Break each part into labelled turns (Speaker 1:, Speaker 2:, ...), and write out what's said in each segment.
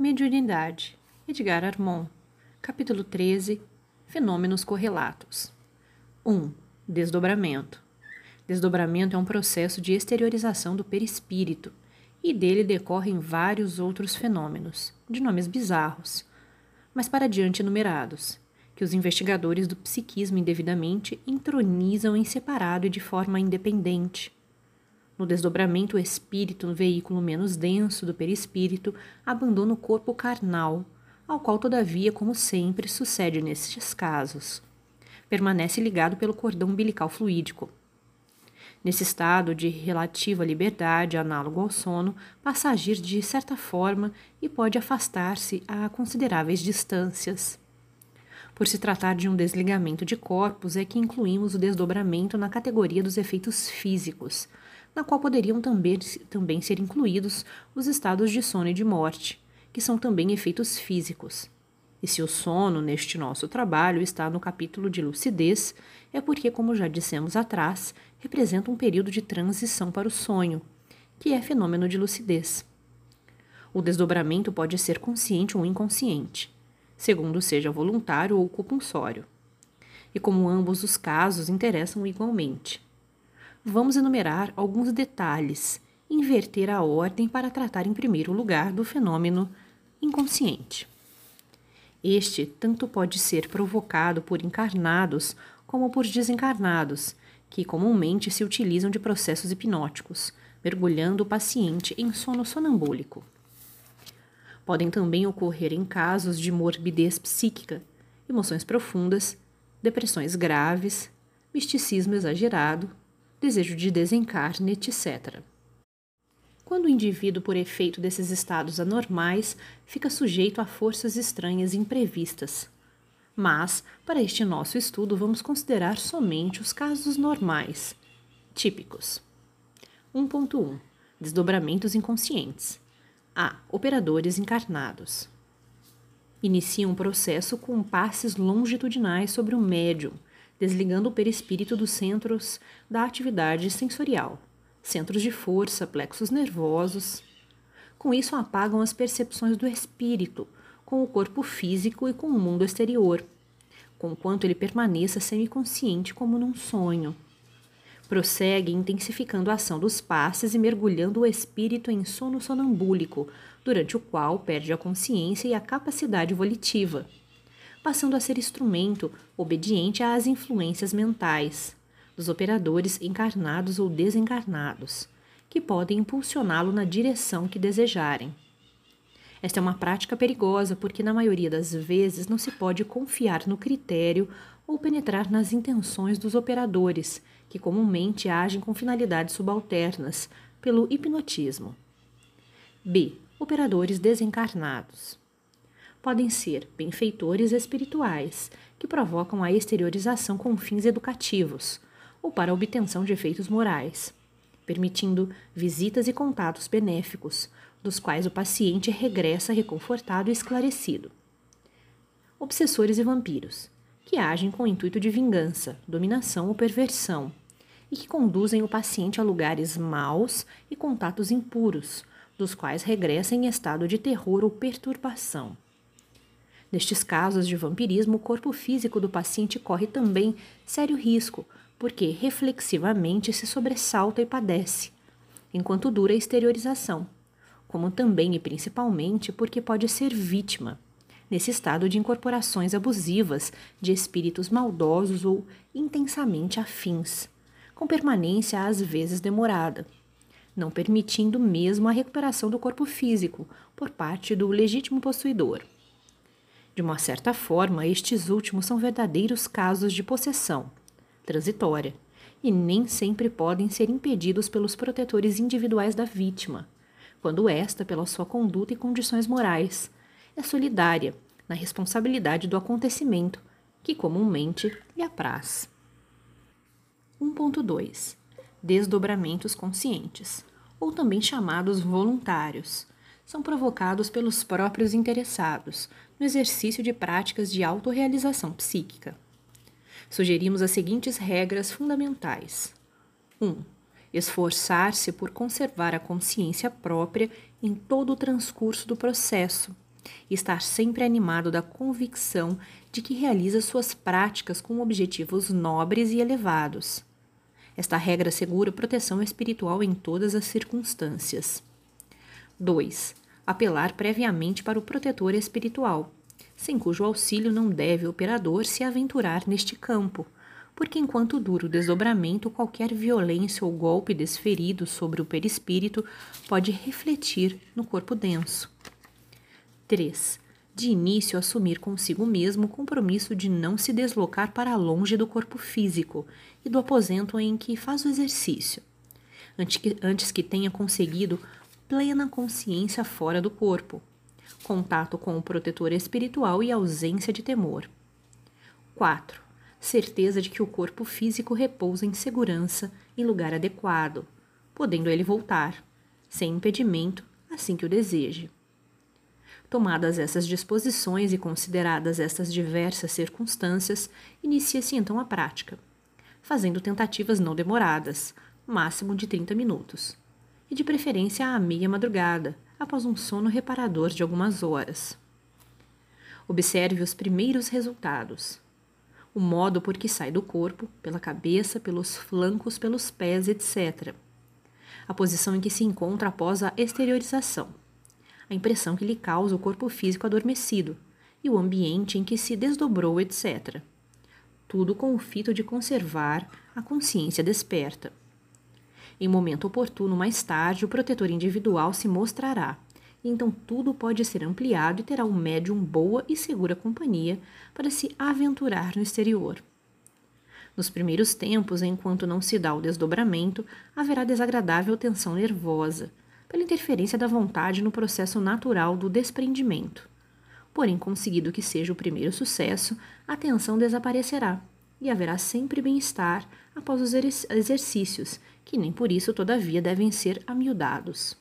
Speaker 1: Mediunidade. Edgar Armon. Capítulo 13. Fenômenos correlatos. 1. Desdobramento. Desdobramento é um processo de exteriorização do perispírito e dele decorrem vários outros fenômenos, de nomes bizarros, mas para diante enumerados, que os investigadores do psiquismo indevidamente entronizam em separado e de forma independente. No desdobramento, o espírito, no veículo menos denso do perispírito, abandona o corpo carnal, ao qual, todavia, como sempre sucede nestes casos, permanece ligado pelo cordão umbilical fluídico. Nesse estado de relativa liberdade, análogo ao sono, passa a agir de certa forma e pode afastar-se a consideráveis distâncias. Por se tratar de um desligamento de corpos, é que incluímos o desdobramento na categoria dos efeitos físicos, na qual poderiam também, também ser incluídos os estados de sono e de morte, que são também efeitos físicos. E se o sono, neste nosso trabalho, está no capítulo de lucidez, é porque, como já dissemos atrás, representa um período de transição para o sonho, que é fenômeno de lucidez. O desdobramento pode ser consciente ou inconsciente, segundo seja voluntário ou compulsório. E como ambos os casos interessam igualmente. Vamos enumerar alguns detalhes, inverter a ordem para tratar em primeiro lugar do fenômeno inconsciente. Este tanto pode ser provocado por encarnados como por desencarnados, que comumente se utilizam de processos hipnóticos, mergulhando o paciente em sono sonambúlico. Podem também ocorrer em casos de morbidez psíquica, emoções profundas, depressões graves, misticismo exagerado, desejo de desencarne, etc. Quando o indivíduo, por efeito desses estados anormais, fica sujeito a forças estranhas e imprevistas. Mas, para este nosso estudo, vamos considerar somente os casos normais, típicos. 1.1 Desdobramentos inconscientes. A. Operadores encarnados. Iniciam um processo com passes longitudinais sobre o médium, desligando o perispírito dos centros da atividade sensorial centros de força, plexos nervosos. Com isso, apagam as percepções do espírito com o corpo físico e com o mundo exterior, conquanto ele permaneça semiconsciente como num sonho. Prossegue intensificando a ação dos passes e mergulhando o espírito em sono sonambúlico, durante o qual perde a consciência e a capacidade volitiva, passando a ser instrumento obediente às influências mentais dos operadores encarnados ou desencarnados, que podem impulsioná-lo na direção que desejarem. Esta é uma prática perigosa porque, na maioria das vezes, não se pode confiar no critério ou penetrar nas intenções dos operadores, que comumente agem com finalidades subalternas, pelo hipnotismo. B. Operadores desencarnados. Podem ser benfeitores espirituais, que provocam a exteriorização com fins educativos, ou para obtenção de efeitos morais, permitindo visitas e contatos benéficos, dos quais o paciente regressa reconfortado e esclarecido. Obsessores e vampiros, que agem com o intuito de vingança, dominação ou perversão, e que conduzem o paciente a lugares maus e contatos impuros, dos quais regressa em estado de terror ou perturbação. Nestes casos de vampirismo, o corpo físico do paciente corre também sério risco, porque reflexivamente se sobressalta e padece, enquanto dura a exteriorização, como também e principalmente porque pode ser vítima, nesse estado de incorporações abusivas de espíritos maldosos ou intensamente afins, com permanência às vezes demorada, não permitindo mesmo a recuperação do corpo físico por parte do legítimo possuidor. De uma certa forma, estes últimos são verdadeiros casos de possessão transitória, e nem sempre podem ser impedidos pelos protetores individuais da vítima, quando esta, pela sua conduta e condições morais, é solidária na responsabilidade do acontecimento que comumente lhe apraz. 1.2 Desdobramentos conscientes, ou também chamados voluntários, são provocados pelos próprios interessados no exercício de práticas de autorrealização psíquica sugerimos as seguintes regras fundamentais: 1. Um, Esforçar-se por conservar a consciência própria em todo o transcurso do processo, e estar sempre animado da convicção de que realiza suas práticas com objetivos nobres e elevados. Esta regra segura proteção espiritual em todas as circunstâncias. 2. Apelar previamente para o protetor espiritual, sem cujo auxílio não deve o operador se aventurar neste campo, porque enquanto dura o desdobramento, qualquer violência ou golpe desferido sobre o perispírito pode refletir no corpo denso. 3. De início, assumir consigo mesmo o compromisso de não se deslocar para longe do corpo físico e do aposento em que faz o exercício, antes que, antes que tenha conseguido plena consciência fora do corpo, contato com o protetor espiritual e ausência de temor. 4. Certeza de que o corpo físico repousa em segurança em lugar adequado, podendo ele voltar, sem impedimento, assim que o deseje. Tomadas essas disposições e consideradas estas diversas circunstâncias, inicia-se então a prática, fazendo tentativas não demoradas, máximo de 30 minutos, e de preferência à meia madrugada, após um sono reparador de algumas horas. Observe os primeiros resultados. O modo por que sai do corpo, pela cabeça, pelos flancos, pelos pés, etc. A posição em que se encontra após a exteriorização. A impressão que lhe causa o corpo físico adormecido e o ambiente em que se desdobrou, etc. Tudo com o fito de conservar a consciência desperta. Em momento oportuno, mais tarde, o protetor individual se mostrará. Então tudo pode ser ampliado e terá um médium boa e segura companhia para se aventurar no exterior. Nos primeiros tempos, enquanto não se dá o desdobramento, haverá desagradável tensão nervosa, pela interferência da vontade no processo natural do desprendimento. Porém, conseguido que seja o primeiro sucesso, a tensão desaparecerá e haverá sempre bem-estar após os exercícios que nem por isso, todavia, devem ser amiudados.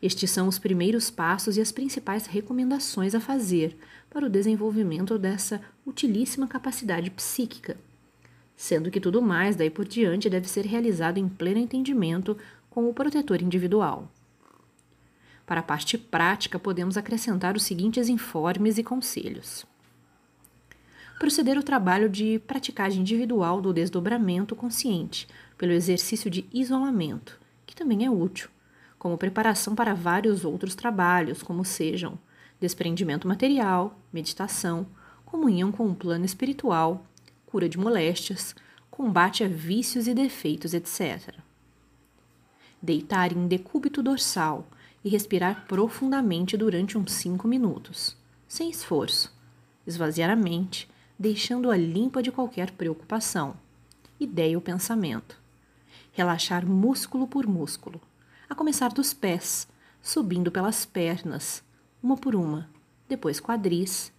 Speaker 1: Estes são os primeiros passos e as principais recomendações a fazer para o desenvolvimento dessa utilíssima capacidade psíquica, sendo que tudo mais daí por diante deve ser realizado em pleno entendimento com o protetor individual. Para a parte prática, podemos acrescentar os seguintes informes e conselhos. Proceder o trabalho de praticagem individual do desdobramento consciente, pelo exercício de isolamento, que também é útil, como preparação para vários outros trabalhos, como sejam desprendimento material, meditação, comunhão com o plano espiritual, cura de moléstias, combate a vícios e defeitos, etc. Deitar em decúbito dorsal e respirar profundamente durante uns 5 minutos, sem esforço. Esvaziar a mente, deixando-a limpa de qualquer preocupação, ideia ou pensamento relaxar músculo por músculo, a começar dos pés, subindo pelas pernas, uma por uma, depois quadris,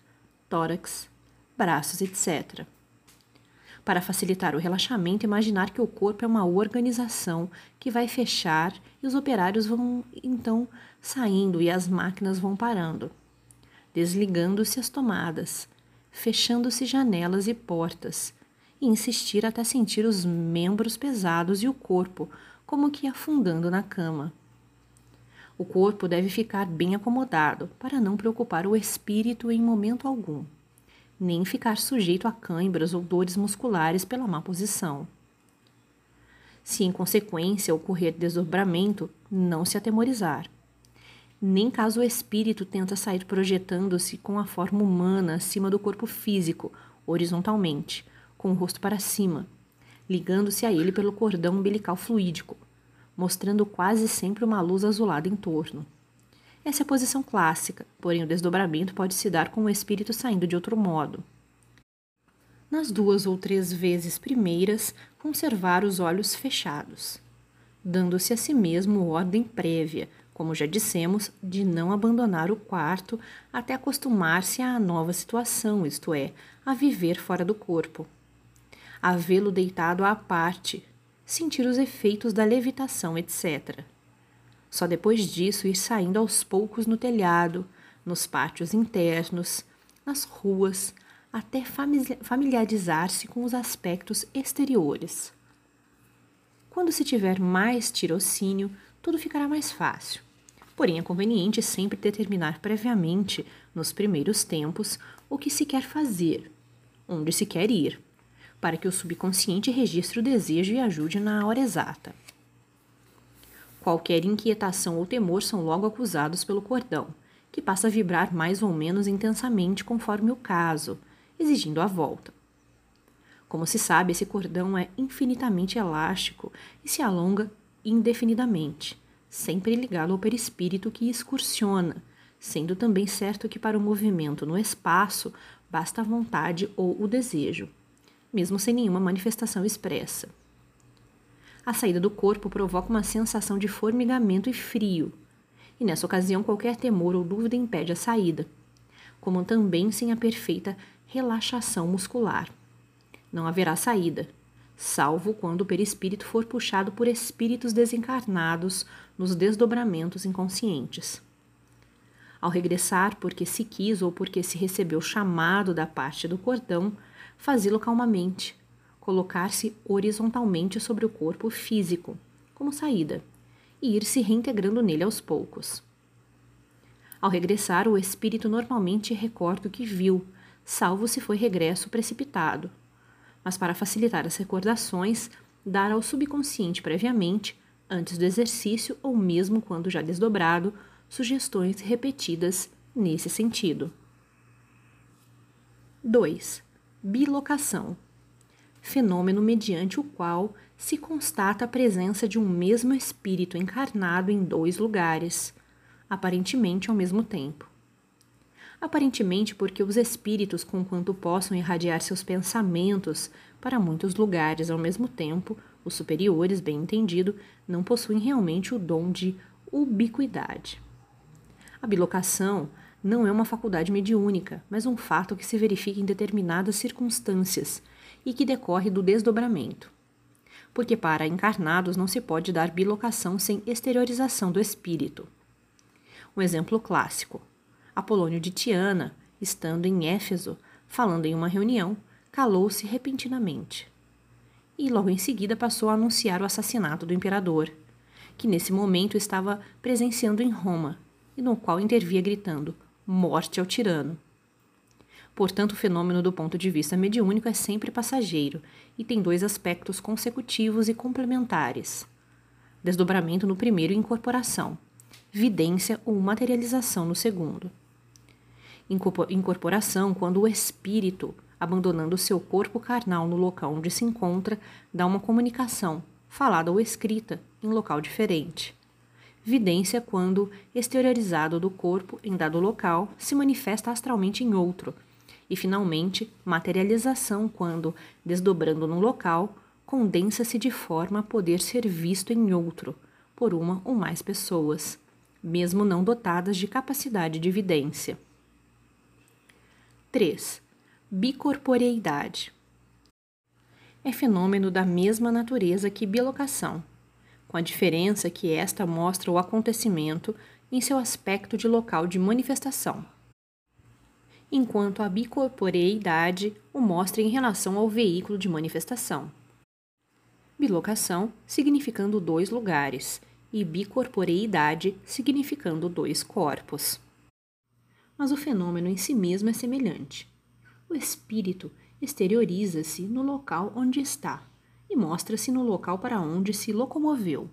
Speaker 1: tórax, braços, etc. Para facilitar o relaxamento, imaginar que o corpo é uma organização que vai fechar e os operários vão então saindo e as máquinas vão parando, desligando-se as tomadas, fechando-se janelas e portas e insistir até sentir os membros pesados e o corpo como que afundando na cama. O corpo deve ficar bem acomodado para não preocupar o espírito em momento algum, nem ficar sujeito a cãibras ou dores musculares pela má posição. Se em consequência ocorrer desdobramento, não se atemorizar. Nem caso o espírito tenta sair projetando-se com a forma humana acima do corpo físico, horizontalmente, com o rosto para cima, ligando-se a ele pelo cordão umbilical fluídico, mostrando quase sempre uma luz azulada em torno. Essa é a posição clássica, porém o desdobramento pode se dar com o espírito saindo de outro modo. Nas duas ou três vezes primeiras, conservar os olhos fechados, dando-se a si mesmo ordem prévia, como já dissemos, de não abandonar o quarto até acostumar-se à nova situação, isto é, a viver fora do corpo a vê-lo deitado à parte, sentir os efeitos da levitação, etc. Só depois disso ir saindo aos poucos no telhado, nos pátios internos, nas ruas, até familiarizar-se com os aspectos exteriores. Quando se tiver mais tirocínio, tudo ficará mais fácil. Porém, é conveniente sempre determinar previamente, nos primeiros tempos, o que se quer fazer, onde se quer ir, para que o subconsciente registre o desejo e ajude na hora exata. Qualquer inquietação ou temor são logo acusados pelo cordão, que passa a vibrar mais ou menos intensamente conforme o caso, exigindo a volta. Como se sabe, esse cordão é infinitamente elástico e se alonga indefinidamente sempre ligado ao perispírito que excursiona, sendo também certo que para o movimento no espaço basta a vontade ou o desejo, mesmo sem nenhuma manifestação expressa. A saída do corpo provoca uma sensação de formigamento e frio, e nessa ocasião qualquer temor ou dúvida impede a saída, como também sem a perfeita relaxação muscular. Não haverá saída, salvo quando o perispírito for puxado por espíritos desencarnados nos desdobramentos inconscientes. Ao regressar, porque se quis ou porque se recebeu chamado da parte do cordão, fazê-lo calmamente, colocar-se horizontalmente sobre o corpo físico, como saída, e ir se reintegrando nele aos poucos. Ao regressar, o espírito normalmente recorda o que viu, salvo se foi regresso precipitado, mas para facilitar as recordações, dar ao subconsciente previamente, antes do exercício ou mesmo quando já desdobrado, sugestões repetidas nesse sentido. 2. Bilocação fenômeno mediante o qual se constata a presença de um mesmo espírito encarnado em dois lugares, aparentemente ao mesmo tempo aparentemente porque os espíritos, conquanto possam irradiar seus pensamentos para muitos lugares ao mesmo tempo, os superiores, bem entendido, não possuem realmente o dom de ubiquidade. A bilocação não é uma faculdade mediúnica, mas um fato que se verifica em determinadas circunstâncias e que decorre do desdobramento. Porque para encarnados não se pode dar bilocação sem exteriorização do espírito. Um exemplo clássico: Apolônio de Tiana, estando em Éfeso, falando em uma reunião, calou-se repentinamente. E logo em seguida passou a anunciar o assassinato do imperador, que nesse momento estava presenciando em Roma, e no qual intervia gritando: Morte ao tirano! Portanto, o fenômeno do ponto de vista mediúnico é sempre passageiro e tem dois aspectos consecutivos e complementares: desdobramento no primeiro e incorporação, vidência ou materialização no segundo incorporação quando o espírito, abandonando seu corpo carnal no local onde se encontra, dá uma comunicação, falada ou escrita, em local diferente. Vidência quando, exteriorizado do corpo em dado local, se manifesta astralmente em outro. E, finalmente, materialização quando, desdobrando num local, condensa-se de forma a poder ser visto em outro, por uma ou mais pessoas, mesmo não dotadas de capacidade de vidência. 3. Bicorporeidade. É fenômeno da mesma natureza que bilocação, com a diferença que esta mostra o acontecimento em seu aspecto de local de manifestação, enquanto a bicorporeidade o mostra em relação ao veículo de manifestação. Bilocação significando dois lugares e bicorporeidade significando dois corpos mas o fenômeno em si mesmo é semelhante. O espírito exterioriza-se no local onde está e mostra-se no local para onde se locomoveu.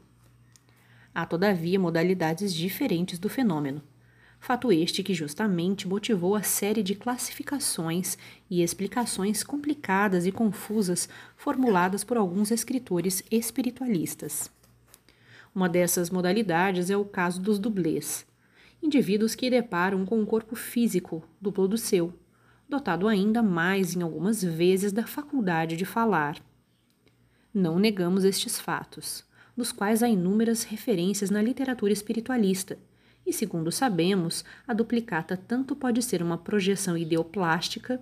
Speaker 1: Há, todavia, modalidades diferentes do fenômeno. Fato este que justamente motivou a série de classificações e explicações complicadas e confusas formuladas por alguns escritores espiritualistas. Uma dessas modalidades é o caso dos dublês, indivíduos que deparam com um corpo físico duplo do seu, dotado ainda mais em algumas vezes da faculdade de falar. Não negamos estes fatos, dos quais há inúmeras referências na literatura espiritualista, e segundo sabemos, a duplicata tanto pode ser uma projeção ideoplástica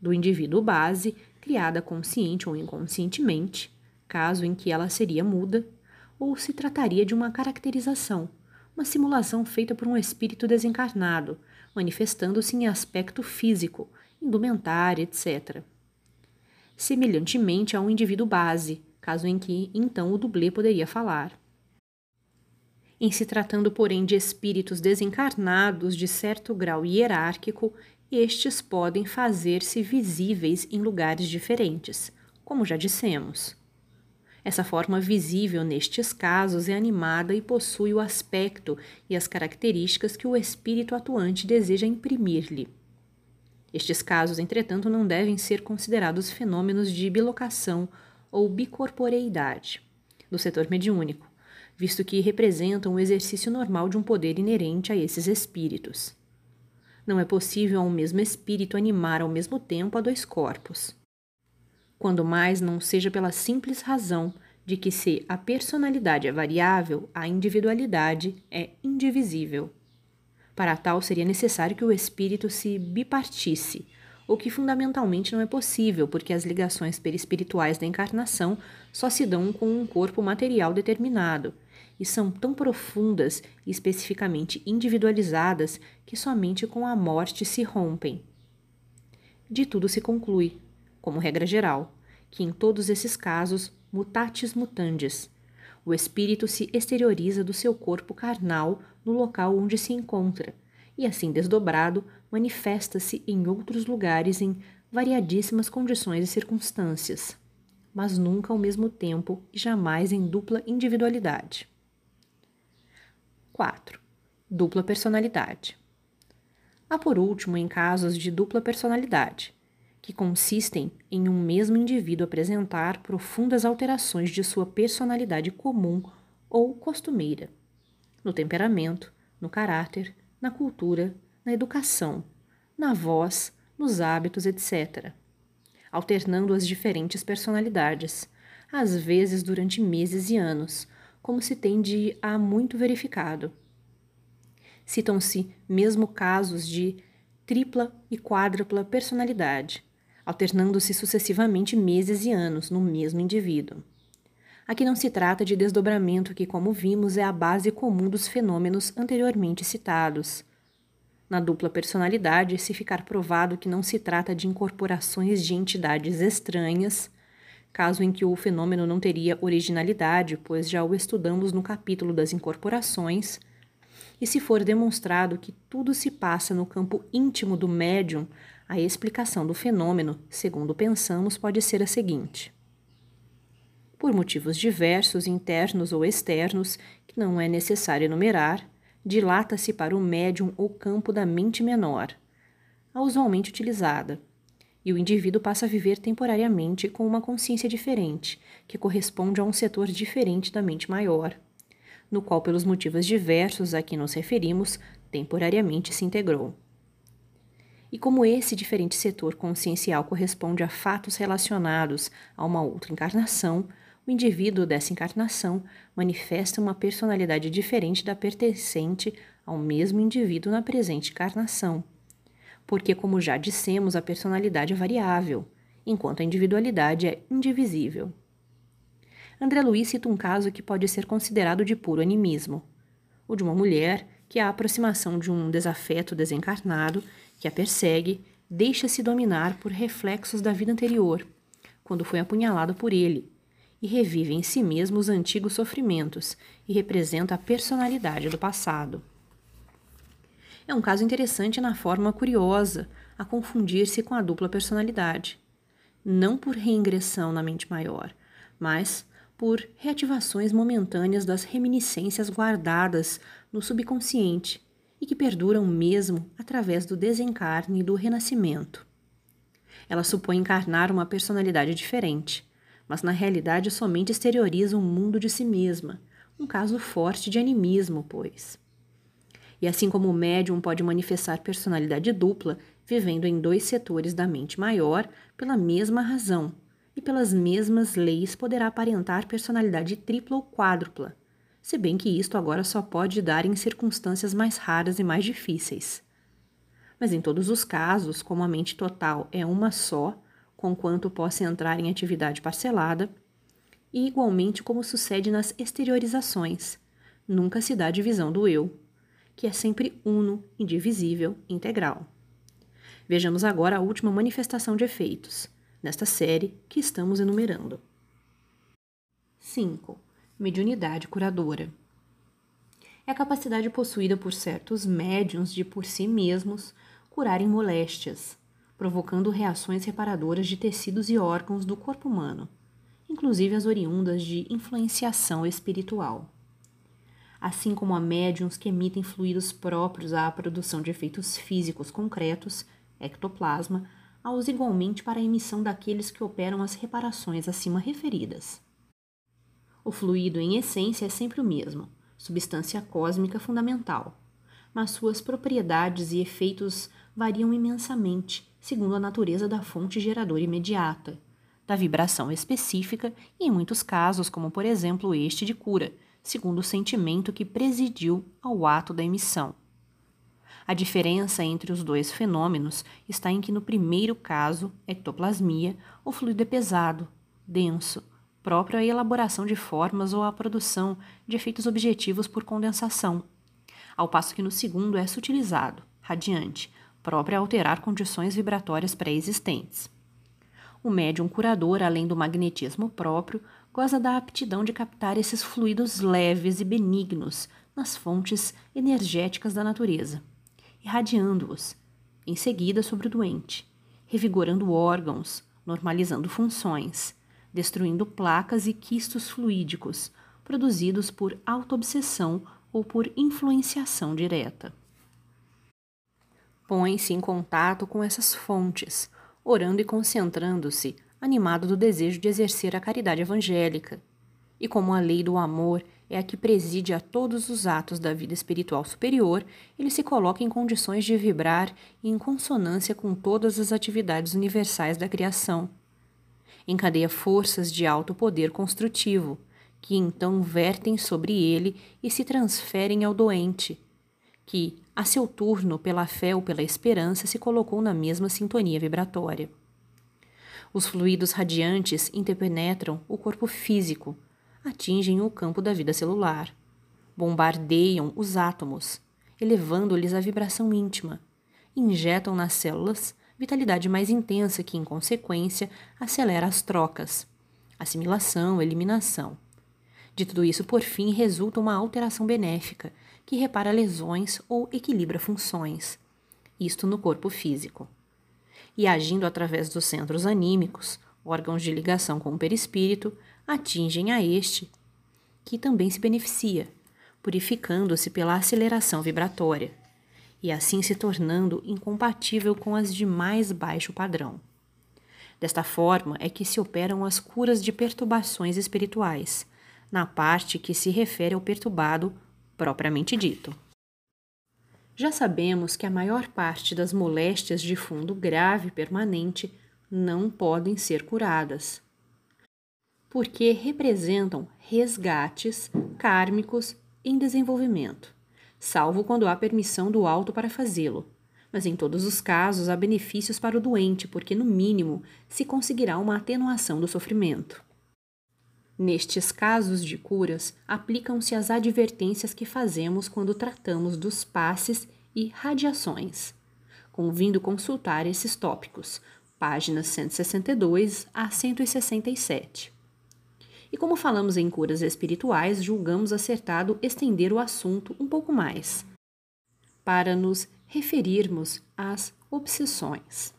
Speaker 1: do indivíduo base, criada consciente ou inconscientemente, caso em que ela seria muda, ou se trataria de uma caracterização, uma simulação feita por um espírito desencarnado, manifestando-se em aspecto físico, indumentária, etc. Semelhantemente a um indivíduo base, caso em que então o dublê poderia falar. Em se tratando, porém, de espíritos desencarnados de certo grau hierárquico, estes podem fazer-se visíveis em lugares diferentes, como já dissemos. Essa forma visível nestes casos é animada e possui o aspecto e as características que o espírito atuante deseja imprimir-lhe. Estes casos, entretanto, não devem ser considerados fenômenos de bilocação ou bicorporeidade do setor mediúnico, visto que representam o exercício normal de um poder inerente a esses espíritos. Não é possível a um mesmo espírito animar ao mesmo tempo a dois corpos. Quando mais não seja pela simples razão de que, se a personalidade é variável, a individualidade é indivisível. Para tal, seria necessário que o espírito se bipartisse, o que fundamentalmente não é possível, porque as ligações perispirituais da encarnação só se dão com um corpo material determinado e são tão profundas e especificamente individualizadas que somente com a morte se rompem. De tudo se conclui, como regra geral, que em todos esses casos, mutatis mutandis, o espírito se exterioriza do seu corpo carnal no local onde se encontra, e assim desdobrado, manifesta-se em outros lugares em variadíssimas condições e circunstâncias, mas nunca ao mesmo tempo e jamais em dupla individualidade. 4. Dupla personalidade. Há, por último, em casos de dupla personalidade, que consistem em um mesmo indivíduo apresentar profundas alterações de sua personalidade comum ou costumeira, no temperamento, no caráter, na cultura, na educação, na voz, nos hábitos, etc., alternando as diferentes personalidades, às vezes durante meses e anos, como se tem de há muito verificado. Citam-se mesmo casos de tripla e quádrupla personalidade, alternando-se sucessivamente meses e anos no mesmo indivíduo. Aqui não se trata de desdobramento que, como vimos, é a base comum dos fenômenos anteriormente citados. Na dupla personalidade, se ficar provado que não se trata de incorporações de entidades estranhas, caso em que o fenômeno não teria originalidade, pois já o estudamos no capítulo das incorporações, e se for demonstrado que tudo se passa no campo íntimo do médium, a explicação do fenômeno, segundo pensamos, pode ser a seguinte. Por motivos diversos, internos ou externos, que não é necessário enumerar, dilata-se para o médium o campo da mente menor, a usualmente utilizada, e o indivíduo passa a viver temporariamente com uma consciência diferente, que corresponde a um setor diferente da mente maior, no qual, pelos motivos diversos a que nos referimos, temporariamente se integrou. E como esse diferente setor consciencial corresponde a fatos relacionados a uma outra encarnação, o indivíduo dessa encarnação manifesta uma personalidade diferente da pertencente ao mesmo indivíduo na presente encarnação porque, como já dissemos, a personalidade é variável, enquanto a individualidade é indivisível. André Luiz cita um caso que pode ser considerado de puro animismo: o de uma mulher que, à aproximação de um desafeto desencarnado que a persegue, deixa-se dominar por reflexos da vida anterior, quando foi apunhalada por ele, e revive em si mesmo os antigos sofrimentos e representa a personalidade do passado. É um caso interessante na forma curiosa a confundir-se com a dupla personalidade. Não por reingressão na mente maior, mas por reativações momentâneas das reminiscências guardadas no subconsciente e que perduram mesmo através do desencarne e do renascimento. Ela supõe encarnar uma personalidade diferente, mas na realidade somente exterioriza um mundo de si mesma, um caso forte de animismo, pois. E assim como o médium pode manifestar personalidade dupla, vivendo em dois setores da mente maior, pela mesma razão e pelas mesmas leis poderá aparentar personalidade tripla ou quádrupla, se bem que isto agora só pode dar em circunstâncias mais raras e mais difíceis. Mas em todos os casos, como a mente total é uma só, conquanto possa entrar em atividade parcelada, e igualmente como sucede nas exteriorizações, nunca se dá divisão do eu que é sempre uno, indivisível, integral. Vejamos agora a última manifestação de efeitos, nesta série que estamos enumerando. 5. Mediunidade curadora. é a capacidade possuída por certos médiums de por si mesmos curarem moléstias, provocando reações reparadoras de tecidos e órgãos do corpo humano, inclusive as oriundas de influenciação espiritual. Assim como há médiums que emitem fluidos próprios à produção de efeitos físicos concretos, ectoplasma, há-os igualmente para a emissão daqueles que operam as reparações acima referidas. O fluido, em essência, é sempre o mesmo, substância cósmica fundamental, mas suas propriedades e efeitos variam imensamente, segundo a natureza da fonte geradora imediata, da vibração específica e, em muitos casos, como por exemplo este de cura, segundo o sentimento que presidiu ao ato da emissão. A diferença entre os dois fenômenos está em que, no primeiro caso, ectoplasmia, o fluido é pesado, denso, próprio à elaboração de formas ou à produção de efeitos objetivos por condensação, ao passo que no segundo é sutilizado, radiante, própria a alterar condições vibratórias pré-existentes. O médium curador, além do magnetismo próprio, goza da aptidão de captar esses fluidos leves e benignos nas fontes energéticas da natureza, irradiando-os, em seguida sobre o doente, revigorando órgãos, normalizando funções, destruindo placas e quistos fluídicos, produzidos por autoobsessão ou por influenciação direta põe-se em contato com essas fontes, orando e concentrando-se, animado do desejo de exercer a caridade evangélica. E como a lei do amor é a que preside a todos os atos da vida espiritual superior, ele se coloca em condições de vibrar em consonância com todas as atividades universais da criação. Encadeia forças de alto poder construtivo, que então vertem sobre ele e se transferem ao doente, que, a seu turno, pela fé ou pela esperança, se colocou na mesma sintonia vibratória. Os fluidos radiantes interpenetram o corpo físico, atingem o campo da vida celular, bombardeiam os átomos, elevando-lhes a vibração íntima, injetam nas células vitalidade mais intensa que, em consequência, acelera as trocas, assimilação, eliminação. De tudo isso, por fim, resulta uma alteração benéfica que repara lesões ou equilibra funções, isto no corpo físico. E agindo através dos centros anímicos, órgãos de ligação com o perispírito, atingem a este, que também se beneficia, purificando-se pela aceleração vibratória, e assim se tornando incompatível com as de mais baixo padrão. Desta forma é que se operam as curas de perturbações espirituais, na parte que se refere ao perturbado propriamente dito. Já sabemos que a maior parte das moléstias de fundo grave permanente não podem ser curadas, porque representam resgates kármicos em desenvolvimento, salvo quando há permissão do alto para fazê-lo. Mas em todos os casos há benefícios para o doente, porque no mínimo se conseguirá uma atenuação do sofrimento. Nestes casos de curas, aplicam-se as advertências que fazemos quando tratamos dos passes e radiações. Convindo consultar esses tópicos, páginas 162 a 167. E como falamos em curas espirituais, julgamos acertado estender o assunto um pouco mais, para nos referirmos às obsessões.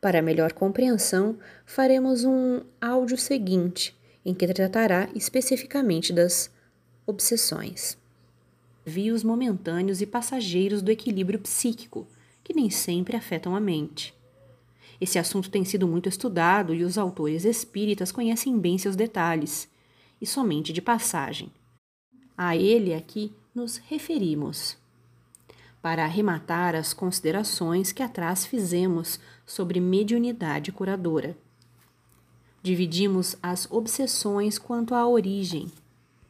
Speaker 1: Para melhor compreensão, faremos um áudio seguinte em que tratará especificamente das obsessões. Vios momentâneos e passageiros do equilíbrio psíquico, que nem sempre afetam a mente. Esse assunto tem sido muito estudado e os autores espíritas conhecem bem seus detalhes, e somente de passagem. A ele aqui nos referimos. Para arrematar as considerações que atrás fizemos sobre mediunidade curadora. Dividimos as obsessões quanto à origem,